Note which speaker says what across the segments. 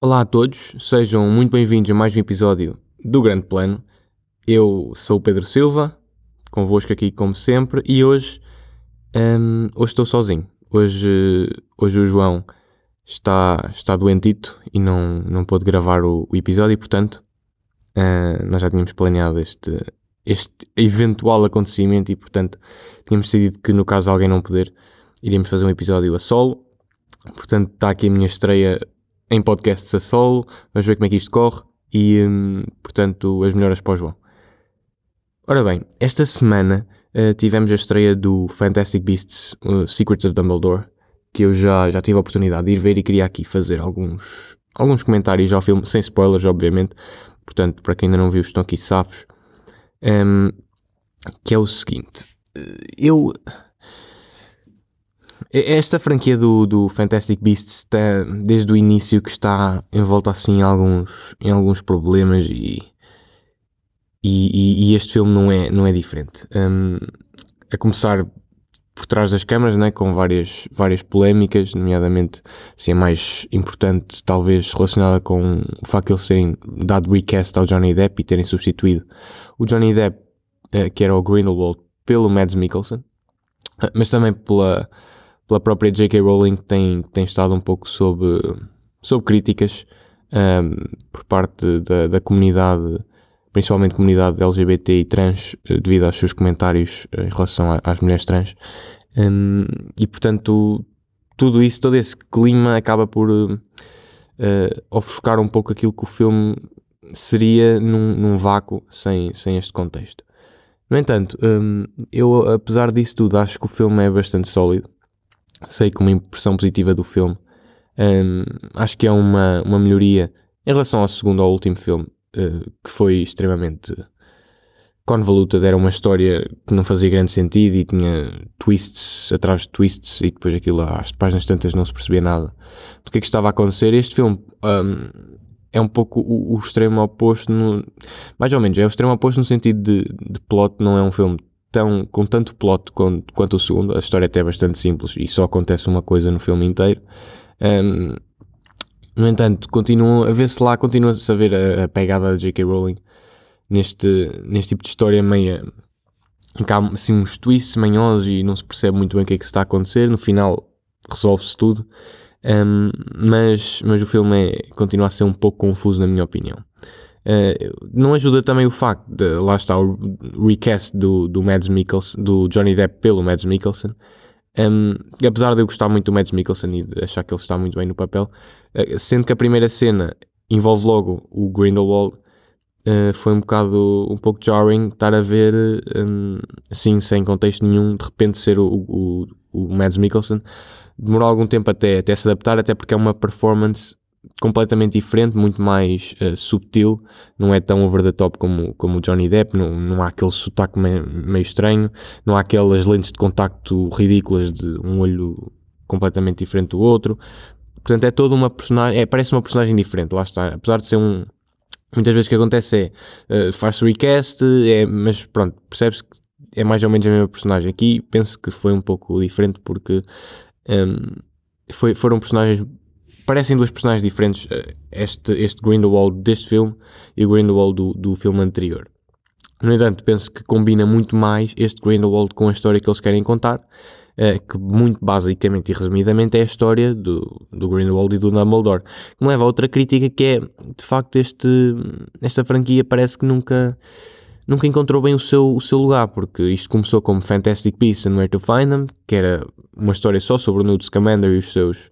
Speaker 1: Olá a todos, sejam muito bem-vindos a mais um episódio do Grande Plano. Eu sou o Pedro Silva, convosco aqui como sempre, e hoje, hum, hoje estou sozinho. Hoje, hoje o João está, está doentito e não, não pôde gravar o, o episódio e, portanto, uh, nós já tínhamos planeado este, este eventual acontecimento e, portanto, tínhamos decidido que, no caso de alguém não poder, iríamos fazer um episódio a solo. Portanto, está aqui a minha estreia em podcasts a solo. Vamos ver como é que isto corre e, hum, portanto, as melhoras para o João. Ora bem, esta semana uh, tivemos a estreia do Fantastic Beasts uh, Secrets of Dumbledore, que eu já, já tive a oportunidade de ir ver e queria aqui fazer alguns, alguns comentários ao filme, sem spoilers, obviamente. Portanto, para quem ainda não viu, estão aqui safos. Um, que é o seguinte: eu. Esta franquia do, do Fantastic Beasts está, desde o início que está envolta assim em alguns, em alguns problemas e, e, e este filme não é, não é diferente. Um, a começar por trás das câmaras, né, com várias, várias polémicas, nomeadamente se é mais importante, talvez relacionada com o facto de eles terem dado recast ao Johnny Depp e terem substituído o Johnny Depp, eh, que era o Grindelwald, pelo Mads Mikkelsen, eh, mas também pela, pela própria J.K. Rowling, que tem, tem estado um pouco sob, sob críticas um, ehm, por parte da, da comunidade principalmente comunidade LGBT e trans, eh, devido aos seus comentários eh, em relação às mulheres trans. Um, e portanto, tudo isso, todo esse clima acaba por uh, ofuscar um pouco aquilo que o filme seria num, num vácuo sem, sem este contexto. No entanto, um, eu, apesar disso tudo, acho que o filme é bastante sólido. Sei que uma impressão positiva do filme. Um, acho que é uma, uma melhoria em relação ao segundo ou último filme. Eh, que foi extremamente convoluta, era uma história que não fazia grande sentido e tinha twists atrás de twists e depois aquilo às páginas tantas não se percebia nada do que é que estava a acontecer. Este filme um, é um pouco o, o extremo oposto, no, mais ou menos, é o extremo oposto no sentido de, de plot, não é um filme tão, com tanto plot quanto, quanto o segundo. A história é até bastante simples e só acontece uma coisa no filme inteiro. Um, no entanto, continuam a ver-se lá, continua-se a ver a, a pegada da J.K. Rowling neste, neste tipo de história meia. Em que há assim, uns twists manhosos e não se percebe muito bem o que é que está a acontecer. No final resolve-se tudo. Um, mas, mas o filme é, continua a ser um pouco confuso, na minha opinião. Uh, não ajuda também o facto de lá está o recast do, do Mads Mikkelsen, do Johnny Depp pelo Mads Mikkelsen, um, apesar de eu gostar muito do Mads Mikkelsen e de achar que ele está muito bem no papel, sendo que a primeira cena envolve logo o Grindelwald, uh, foi um bocado, um pouco jarring estar a ver, um, assim, sem contexto nenhum, de repente ser o, o, o Mads Mikkelsen. Demorou algum tempo até, até se adaptar, até porque é uma performance completamente diferente, muito mais uh, subtil, não é tão over the top como, como o Johnny Depp, não, não há aquele sotaque meio estranho, não há aquelas lentes de contacto ridículas de um olho completamente diferente do outro. Portanto, é toda uma personagem, é, parece uma personagem diferente, lá está. Apesar de ser um. Muitas vezes o que acontece é uh, faz-se recast, é, mas pronto, percebe-se que é mais ou menos a mesma personagem. Aqui penso que foi um pouco diferente porque um, foi, foram personagens parecem duas personagens diferentes, eh, este, este Grindelwald deste filme e o Grindelwald do, do filme anterior. No entanto, penso que combina muito mais este Grindelwald com a história que eles querem contar, que muito basicamente e resumidamente é a história do, do Grindelwald e do Dumbledore. Que me leva a outra crítica que é, de facto, este, esta franquia parece que nunca nunca encontrou bem o seu, o seu lugar, porque isto começou como Fantastic Beasts and Where to Find Them, que era uma história só sobre o Newt Scamander e os seus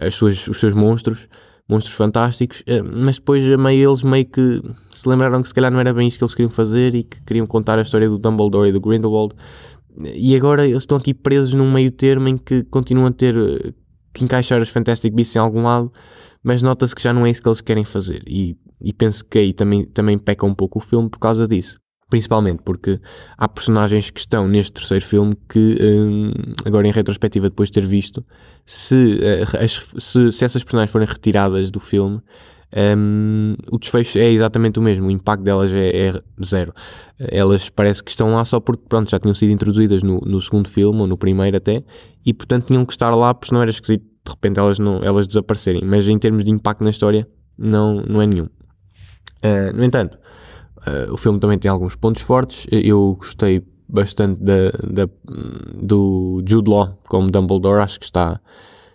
Speaker 1: as suas, os seus monstros, monstros fantásticos, eh, mas depois meio eles meio que se lembraram que se calhar não era bem isto que eles queriam fazer e que queriam contar a história do Dumbledore e do Grindelwald e agora eles estão aqui presos num meio termo em que continuam a ter eh, que encaixar os Fantastic Beasts em algum lado, mas nota-se que já não é isso que eles querem fazer e, e penso que aí também, também peca um pouco o filme por causa disso. Principalmente porque há personagens que estão neste terceiro filme que, hum, agora em retrospectiva, depois de ter visto, se, uh, as, se, se, essas personagens forem retiradas do filme, um, o desfecho é exatamente o mesmo, o impacto delas é, é, zero. Elas parece que estão lá só porque pronto, já tinham sido introduzidas no, no, segundo filme, ou no primeiro até, e portanto tinham que estar lá porque não era esquisito de repente elas, não, elas desaparecerem. Mas em termos de impacto na história, não, não é nenhum. Uh, no entanto, uh, o filme também tem alguns pontos fortes. Eu gostei bastante da, da, do Jude Law como Dumbledore, acho que está,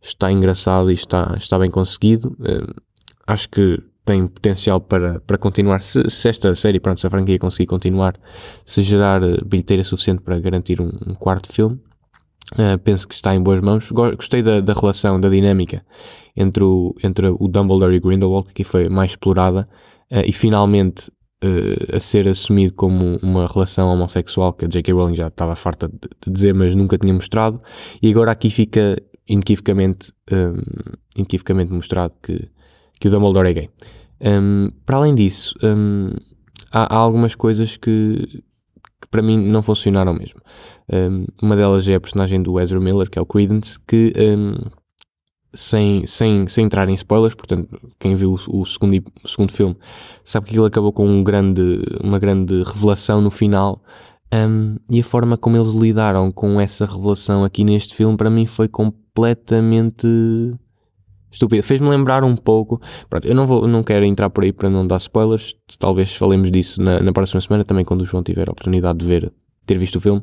Speaker 1: está engraçado e está, está bem conseguido. Uh, acho que tem potencial para, para continuar. Se, se, esta série, pronto, se a franquia conseguir continuar, se gerar bilheteira suficiente para garantir um, um quarto filme, uh, penso que está em boas mãos. Gostei da, da relação, da dinâmica entre o, entre o Dumbledore e Grindelwald, que foi mais explorada, uh, e finalmente uh, a ser assumido como uma relação homossexual que a J.K. Rowling já estava farta de, de, dizer, mas nunca tinha mostrado, e agora aqui fica inequivocamente, um, inequivocamente mostrado que, que o Dumbledore é gay. Um, para além disso, um, há, há, algumas coisas que, que para mim não funcionaram mesmo. Um, uma delas é a personagem do Ezra Miller, que é o Credence, que sem, sem, sem entrar em spoilers, portanto, quem viu o, o, segundo, o segundo filme sabe que aquilo acabou com um grande, uma grande revelação no final. Um, e a forma como eles lidaram com essa revelação aqui neste filme, para mim, foi completamente estúpida. Fez-me lembrar um pouco. Pronto, eu não, vou, não quero entrar por aí para não dar spoilers. Talvez falemos disso na, na próxima semana, também quando o João tiver a oportunidade de ver, ter visto o filme.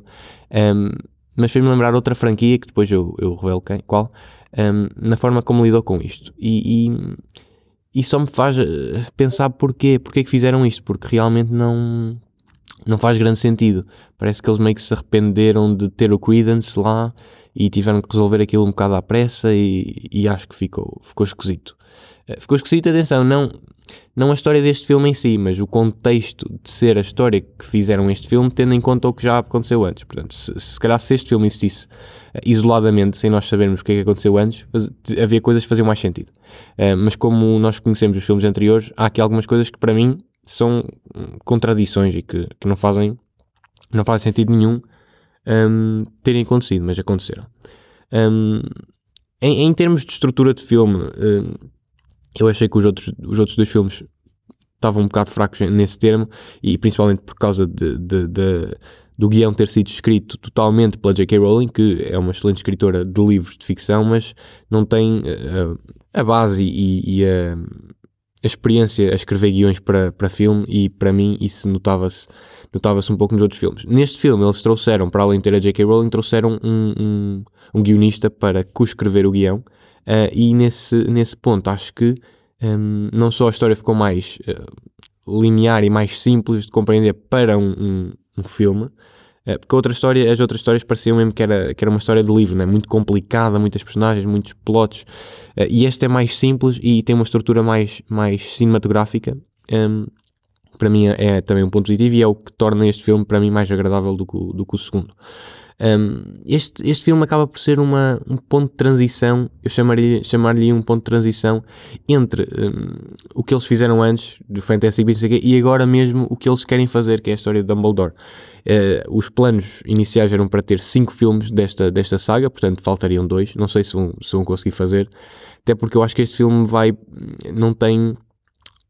Speaker 1: Um, mas fez-me lembrar outra franquia que depois eu, eu revelo quem, qual, um, na forma como lidou com isto. E, e, e, só me faz eh, pensar porquê, porquê que fizeram isto, porque realmente não, não faz grande sentido. Parece que eles meio que se arrependeram de ter o Credence lá e tiveram que resolver aquilo um bocado à pressa e, e acho que ficou, ficou esquisito. Eh, ficou esquisito, atenção, não, não a história deste filme em si, mas o contexto de ser a história que fizeram este filme, tendo em conta o que já aconteceu antes. Portanto, se, se calhar se este filme existisse uh, isoladamente, sem nós sabermos o que é que aconteceu antes, havia coisas que faziam mais sentido. Uh, mas como nós conhecemos os filmes anteriores, há aqui algumas coisas que para mim são hum, contradições e que, que não fazem não faz sentido nenhum um, terem acontecido, mas aconteceram. Um, em, em, termos de estrutura de filme, um, eu achei que os outros, os outros dois filmes estavam um bocado fracos nesse termo, e principalmente por causa de, de, de, do guião ter sido escrito totalmente pela J.K. Rowling, que é uma excelente escritora de livros de ficção, mas não tem uh, a base e, e a, a, experiência a escrever guiões para, para filme, e para mim isso notava-se notava-se um pouco nos outros filmes. Neste filme eles trouxeram, para além de ter a J.K. Rowling, trouxeram um, um, um guionista para co-escrever o guião, Uh, e nesse, nesse ponto acho que um, não só a história ficou mais uh, linear e mais simples de compreender para um, um, um filme, porque a outra história, as outras histórias pareciam mesmo que era, que era uma história de livro, né? muito complicada, muitas personagens, muitos plots, e esta é mais simples e tem uma estrutura mais, mais cinematográfica. Um, para mim é, é também um ponto positivo e é o que torna este filme para mim mais agradável do que, do que o segundo. Um, este, este filme acaba por ser uma, um ponto de transição, eu chamaria, chamar-lhe um ponto de transição entre um, o que eles fizeram antes do Fantasy Beasts e agora mesmo o que eles querem fazer, que é a história de Dumbledore. Uh, os planos iniciais eram para ter cinco filmes desta, desta saga, portanto faltariam dois, não sei se vão, se vão conseguir fazer, até porque eu acho que este filme vai, não tem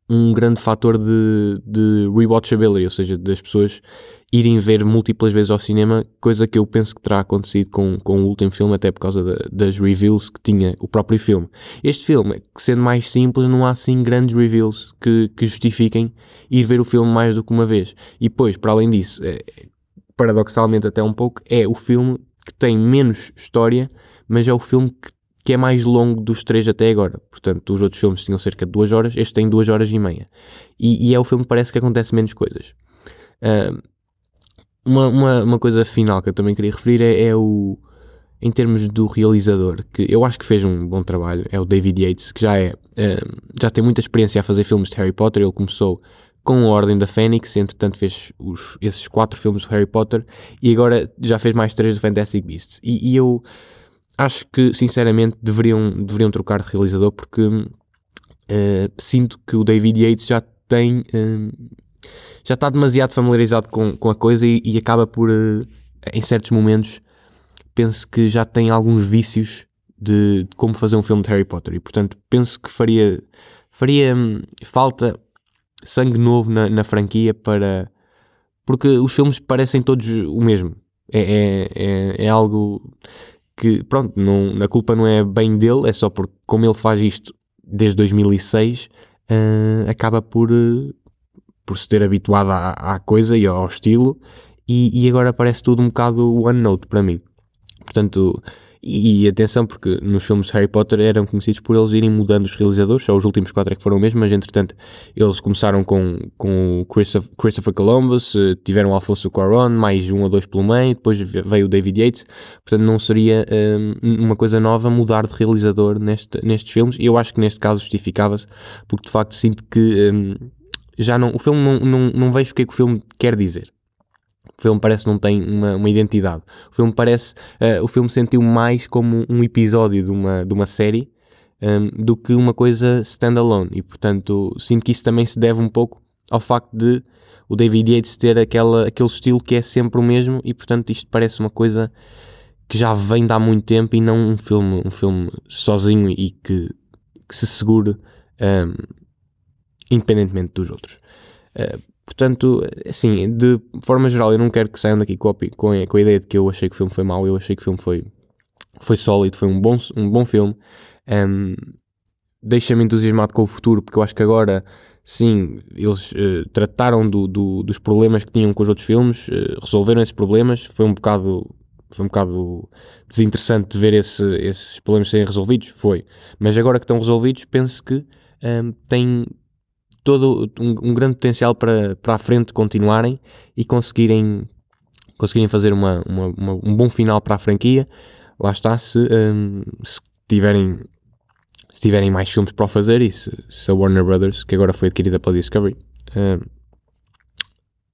Speaker 1: um grande fator de, de rewatchability, ou seja, das pessoas irem ver múltiplas vezes ao cinema, coisa que eu penso que terá acontecido com, com o último filme, até por causa de, das reveals que tinha o próprio filme. Este filme, sendo mais simples, não há assim grandes reveals que, que justifiquem ir ver o filme mais do que uma vez. E depois, para além disso, é, paradoxalmente até um pouco, é o filme que tem menos história, mas é o filme que que é mais longo dos três até agora. Portanto, os outros filmes tinham cerca de duas horas, este tem duas horas e meia. E, e é o filme que parece que acontece menos coisas. Uh, uma, uma, uma, coisa final que eu também queria referir é, é, o. Em termos do realizador, que eu acho que fez um bom trabalho, é o David Yates, que já é. Uh, já tem muita experiência a fazer filmes de Harry Potter. Ele começou com a Ordem da Fênix, entretanto fez os, esses quatro filmes do Harry Potter e agora já fez mais três do Fantastic Beasts. E, e eu acho que sinceramente deveriam, deveriam trocar de realizador porque uh, sinto que o David Yates já tem uh, já está demasiado familiarizado com, com a coisa e, e acaba por uh, em certos momentos penso que já tem alguns vícios de, de, como fazer um filme de Harry Potter e portanto penso que faria faria hum, falta sangue novo na, na, franquia para. Porque os filmes parecem todos o mesmo. É, é, é, é algo que, pronto, não, a culpa não é bem dele, é só porque, como ele faz isto desde 2006, uh, acaba por, uh, por se ter habituado à, à coisa e ao estilo, e, e, agora parece tudo um bocado one note para mim. Portanto, e, atenção, porque nos filmes Harry Potter eram conhecidos por eles irem mudando os realizadores, só os últimos quatro é que foram mesmo, mas entretanto eles começaram com, com Christopher, Christopher Columbus, eh, tiveram Alfonso Cuarón, mais um ou dois pelo meio, depois veio o David Yates, portanto não seria um, ehm, uma coisa nova mudar de realizador neste, nestes filmes, e eu acho que neste caso justificava-se, porque de facto sinto que um, ehm, já não, o filme não, não, não vejo o que é que o filme quer dizer. O filme parece que não tem uma, uma identidade. O filme parece. Uh, o filme sentiu mais como um episódio de uma, de uma série um, ehm, do que uma coisa standalone. E portanto sinto que isso também se deve um pouco ao facto de o David Yates ter aquela, aquele estilo que é sempre o mesmo e portanto isto parece uma coisa que já vem de há muito tempo e não um filme, um filme sozinho e que, que se segure um, ehm, independentemente dos outros. Uh, Portanto, assim, de forma geral, eu não quero que saiam daqui com a, com a, ideia de que eu achei que o filme foi mau, eu achei que o filme foi, foi sólido, foi um bom, um bom filme. Um, Deixa-me entusiasmado com o futuro, porque eu acho que agora, sim, eles uh, trataram do, do, dos problemas que tinham com os outros filmes, uh, resolveram esses problemas. Foi um bocado foi um bocado desinteressante de ver esse, esses problemas serem resolvidos, foi. Mas agora que estão resolvidos, penso que um, tem, todo um, um, grande potencial para, para a frente continuarem e conseguirem, conseguirem fazer uma, uma, uma, um bom final para a franquia. Lá está, se, um, se tiverem se tiverem mais filmes para fazer e se, se, a Warner Brothers, que agora foi adquirida pela Discovery, um,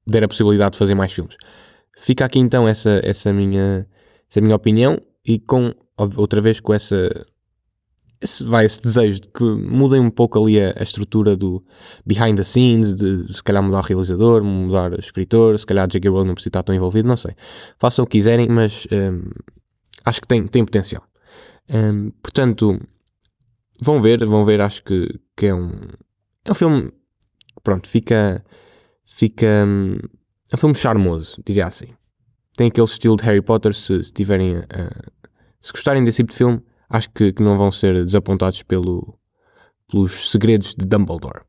Speaker 1: der a possibilidade de fazer mais filmes. Fica aqui então essa, essa, minha, essa minha opinião e com outra vez com essa esse, vai, esse desejo de que mudem um pouco ali a, a, estrutura do behind the scenes, de se calhar mudar o realizador, mudar o escritor, se calhar J.K. Rowling não precisa estar tão envolvido, não sei. Façam o que quiserem, mas um, acho que tem, tem potencial. Um, portanto, vão ver, vão ver, acho que, que é um é um filme, pronto, fica fica, um, é um filme charmoso, diria assim. Tem aquele estilo de Harry Potter, se, se tiverem, se gostarem desse tipo de filme, acho que, que não vão ser desapontados pelo, pelos segredos de Dumbledore.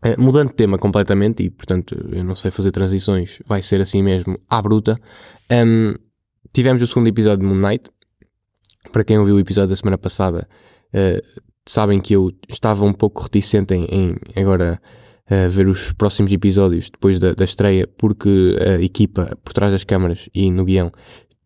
Speaker 1: É, mudando de tema completamente, e portanto eu não sei fazer transições, vai ser assim mesmo à bruta. Um, tivemos o segundo episódio de Moon Knight. Para quem ouviu o episódio da semana passada, uh, sabem que eu estava um pouco reticente em, em agora uh, ver os próximos episódios depois da, da, estreia, porque a equipa por trás das câmaras e no guião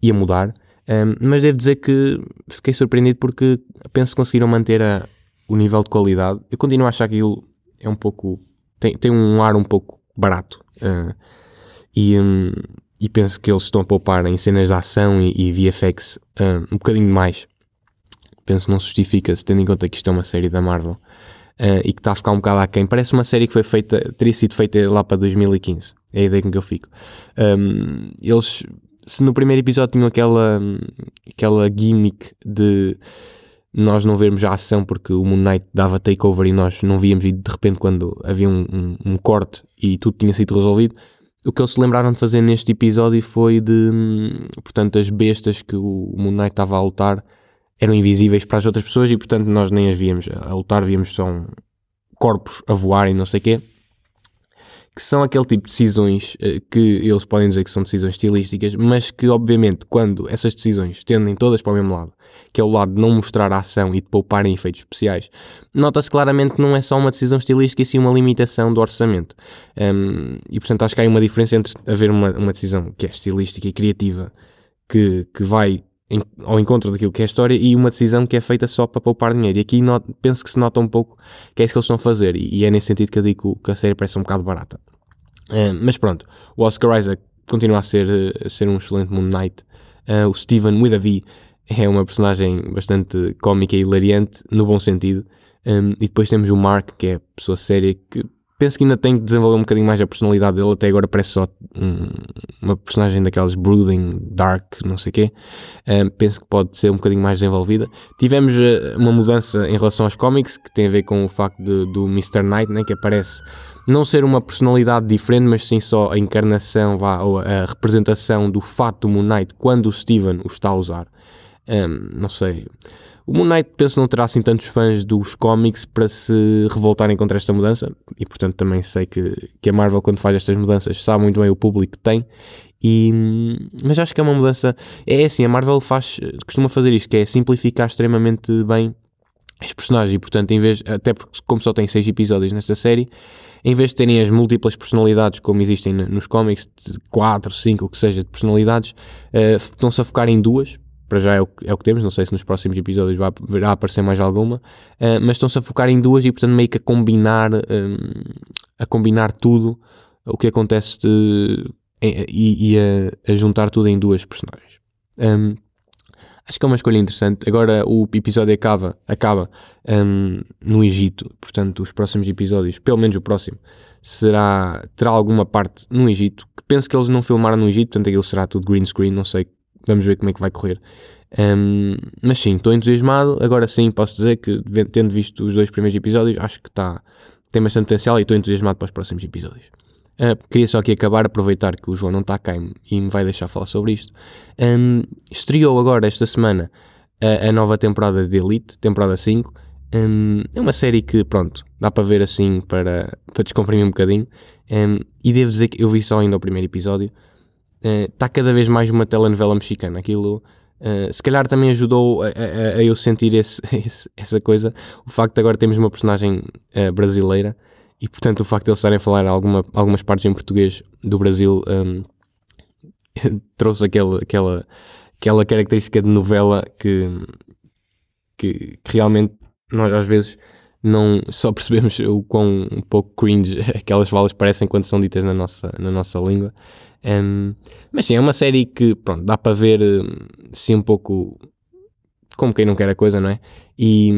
Speaker 1: ia mudar. Um, mas devo dizer que fiquei surpreendido porque penso que conseguiram manter a, o nível de qualidade. Eu continuo a achar que aquilo é um pouco. tem, tem um ar um pouco barato. Uh, e, um, e penso que eles estão a poupar em cenas de ação e, e VFX uh, um bocadinho mais. Penso não se justifica-se, tendo em conta que isto é uma série da Marvel uh, e que está a ficar um bocado aquém. Parece uma série que foi feita, teria sido feita lá para 2015. É a ideia com que eu fico. Um, eles se no primeiro episódio tinham aquela, aquela gimmick de nós não vermos a ação porque o Moon Knight dava takeover e nós não víamos e de repente quando havia um, um, um corte e tudo tinha sido resolvido, o que eles se lembraram de fazer neste episódio foi de, portanto, as bestas que o Moon Knight estava a lutar eram invisíveis para as outras pessoas e, portanto, nós nem as víamos. A lutar, víamos só corpos a voar e não sei o quê que são aquele tipo de decisões uh, que eles podem dizer que são decisões estilísticas, mas que, obviamente, quando essas decisões tendem todas para o mesmo lado, que é o lado de não mostrar a ação e de pouparem efeitos especiais, nota-se claramente que não é só uma decisão estilística e sim uma limitação do orçamento. Um, e, portanto, acho que há uma diferença entre haver uma, uma decisão que é estilística e criativa, que, que vai em, ao encontro daquilo que é a história e uma decisão que é feita só para poupar dinheiro. E aqui not, penso que se nota um pouco que é isso que eles estão a fazer, e, e é nesse sentido que eu digo que a série parece um bocado barata. Uh, mas pronto, o Oscar Isaac continua a ser, a ser um excelente Moon Knight. Uh, o Steven with a V é uma personagem bastante cómica e hilariante, no bom sentido. Um, e depois temos o Mark, que é pessoa séria que penso que ainda tem que desenvolver um bocadinho mais a personalidade dele. Até agora parece só um, uma personagem daquelas brooding, dark, não sei o quê. Um, penso que pode ser um bocadinho mais desenvolvida. Tivemos uh, uma mudança em relação aos cómics, que tem a ver com o facto de, do Mr. Knight, né, que aparece não ser uma personalidade diferente, mas sim só a encarnação, vá, ou a representação do fato do Moon Knight quando o Steven o está a usar. Um, não sei. O Moon Knight penso não terá assim tantos fãs dos cómics para se revoltarem contra esta mudança. E portanto também sei que, que a Marvel quando faz estas mudanças sabe muito bem o público que tem. E, mas acho que é uma mudança é assim, a Marvel faz, costuma fazer isto, que é simplificar extremamente bem as personagens. E portanto em vez, até porque como só tem seis episódios nesta série em vez de terem as múltiplas personalidades como existem nos cómics, de 4, 5, o que seja de personalidades, uh, estão-se a focar em duas, para já é o, que, é o que temos, não sei se nos próximos episódios vai, a aparecer mais alguma, uh, mas estão-se a focar em duas e portanto meio que a combinar, um, a combinar tudo o que acontece de, e, e a, a, juntar tudo em duas personagens. Um, acho que é uma escolha interessante. Agora o episódio acaba, acaba um, no Egito, portanto, os próximos episódios, pelo menos o próximo, será, terá alguma parte no Egito. Que penso que eles não filmaram no Egito, portanto, aquilo será tudo green screen. Não sei, vamos ver como é que vai correr. Um, mas sim, estou entusiasmado. Agora sim, posso dizer que, tendo visto os dois primeiros episódios, acho que está, tem bastante potencial e estou entusiasmado para os próximos episódios. Uh, queria só aqui acabar, aproveitar que o João não está cá e me vai deixar falar sobre isto. Um, estreou agora esta semana a, a, nova temporada de Elite, temporada 5. Um, é uma série que, pronto, dá para ver assim para, para descomprimir um bocadinho. Um, e devo dizer que eu vi só ainda o primeiro episódio. Está uh, cada vez mais uma telenovela mexicana. Aquilo. Uh, se calhar também ajudou a, a, a eu sentir esse, esse, essa coisa, o facto de agora termos uma personagem uh, brasileira e portanto o facto de eles estarem a falar alguma, algumas partes em português do Brasil um, trouxe aquele, aquela, aquela característica de novela que, que, que, realmente nós às vezes não só percebemos o quão um pouco cringe aquelas falas parecem quando são ditas na nossa, na nossa língua. Um, mas sim, é uma série que pronto, dá para ver hum, sim um pouco como quem não quer a coisa, não é? E,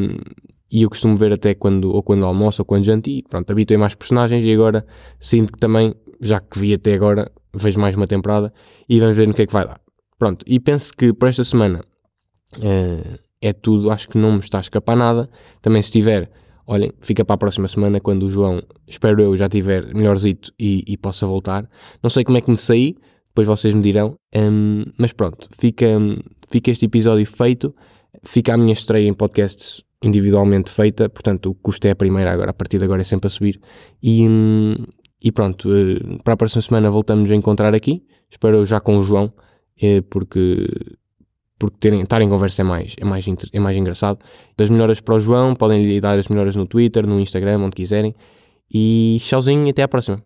Speaker 1: e eu costumo ver até quando, ou quando almoço ou quando janto, e pronto, habituei mais personagens e agora sinto que também, já que vi até agora, vejo mais uma temporada e vamos ver no que é que vai dar. Pronto, e penso que por esta semana uh, é tudo, acho que não me está a escapar nada. Também se tiver, olhem, fica para a próxima semana quando o João, espero eu, já tiver melhorzito e, e possa voltar. Não sei como é que me saí, depois vocês me dirão, um, mas pronto, fica, fica este episódio feito, fica a minha estreia em podcasts individualmente feita, portanto o custo é a primeira, agora a partir de agora é sempre a subir. E, e pronto, eh, para a próxima semana voltamos a encontrar aqui, espero já com o João, eh, porque, porque terem, estar em conversa é mais, é, mais, é mais engraçado. Das melhoras para o João, podem lhe dar as melhoras no Twitter, no Instagram, onde quiserem. E tchauzinho, até à próxima.